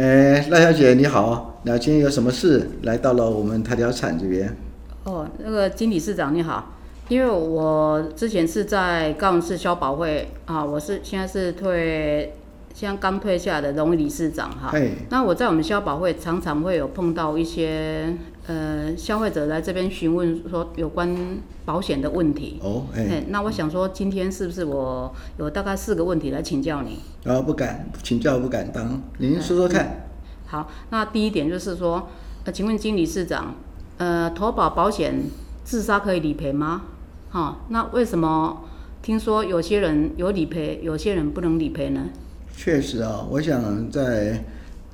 哎，赖小姐你好，那今天有什么事来到了我们台条厂这边？哦，那个经理市长你好，因为我之前是在高雄市消保会啊，我是现在是退，现在刚退下的荣誉理事长哈。哎。那我在我们消保会常常会有碰到一些呃消费者来这边询问说有关保险的问题。哦，哎。那我想说今天是不是我有大概四个问题来请教你？啊、哦，不敢请教，不敢当。您说说看、嗯。好，那第一点就是说，呃，请问金理事长，呃，投保保险自杀可以理赔吗？哈、哦，那为什么听说有些人有理赔，有些人不能理赔呢？确实啊，我想在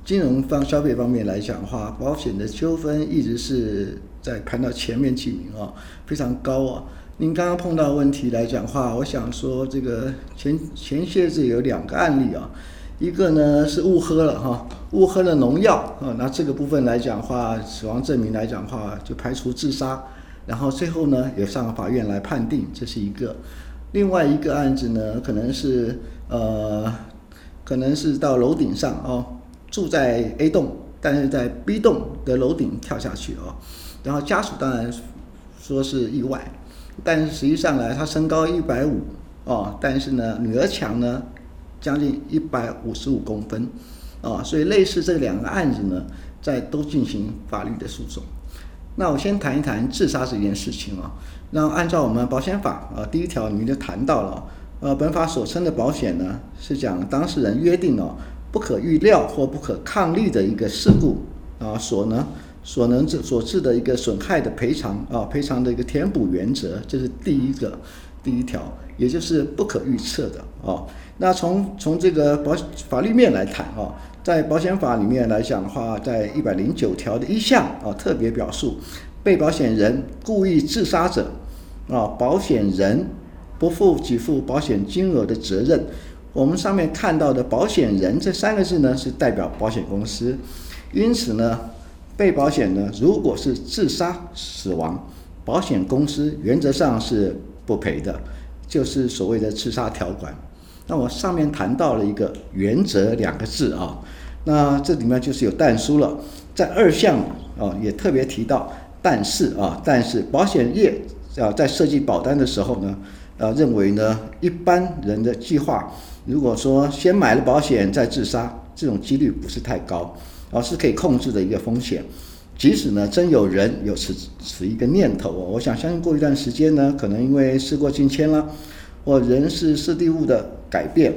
金融方消费方面来讲的话，保险的纠纷一直是在排到前面几名啊，非常高啊。您刚刚碰到问题来讲话，我想说这个前前些日子有两个案例啊，一个呢是误喝了哈，误喝了农药啊，那这个部分来讲话，死亡证明来讲话就排除自杀，然后最后呢也上法院来判定，这是一个。另外一个案子呢，可能是呃，可能是到楼顶上哦，住在 A 栋，但是在 B 栋的楼顶跳下去哦，然后家属当然说是意外。但是实际上呢，他身高一百五哦，但是呢，女儿墙呢将近一百五十五公分哦，所以类似这两个案子呢，在都进行法律的诉讼。那我先谈一谈自杀这件事情啊、哦。那按照我们保险法啊、第一条里面就谈到了，呃，本法所称的保险呢，是讲当事人约定、哦、不可预料或不可抗力的一个事故啊、所呢。所能致所致的一个损害的赔偿啊，赔偿的一个填补原则，这是第一个第一条，也就是不可预测的啊。那从从这个保法律面来谈啊，在保险法里面来讲的话，在一百零九条的一项啊，特别表述被保险人故意自杀者啊，保险人不负给付保险金额的责任。我们上面看到的保险人这三个字呢，是代表保险公司，因此呢。被保险呢，如果是自杀死亡，保险公司原则上是不赔的，就是所谓的自杀条款。那我上面谈到了一个原则两个字啊，那这里面就是有但书了，在二项啊也特别提到，但是啊，但是保险业啊在设计保单的时候呢，呃认为呢一般人的计划，如果说先买了保险再自杀，这种几率不是太高。而是可以控制的一个风险，即使呢真有人有此此一个念头哦，我想相信过一段时间呢，可能因为事过境迁了，或人事时地物的改变，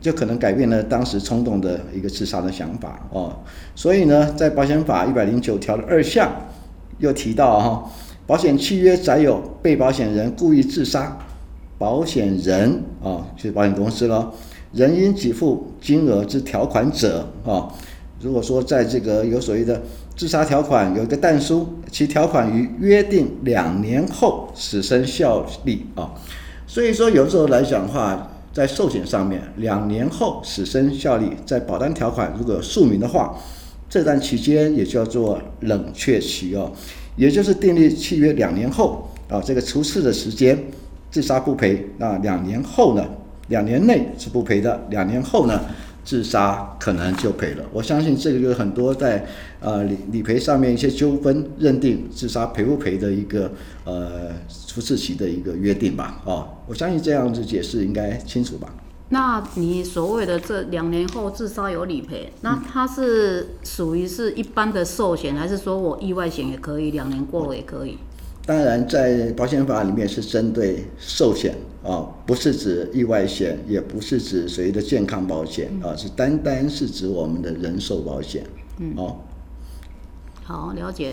就可能改变了当时冲动的一个自杀的想法哦。所以呢，在保险法一百零九条的二项又提到哈，保险契约载有被保险人故意自杀，保险人啊就是保险公司了，人应给付金额之条款者啊。如果说在这个有所谓的自杀条款，有一个但书，其条款于约定两年后始生效力啊。所以说有时候来讲的话，在寿险上面，两年后始生效力，在保单条款如果有注明的话，这段期间也叫做冷却期哦，也就是订立契约两年后啊，这个除斥的时间，自杀不赔那，两年后呢，两年内是不赔的，两年后呢。自杀可能就赔了，我相信这个就是很多在呃理理赔上面一些纠纷认定自杀赔不赔的一个呃除斥期的一个约定吧，哦，我相信这样子解释应该清楚吧？那你所谓的这两年后自杀有理赔，那它是属于是一般的寿险，还是说我意外险也可以，两年过了也可以？当然，在保险法里面是针对寿险啊，不是指意外险，也不是指谁的健康保险啊，是单单是指我们的人寿保险。嗯，哦，好，了解。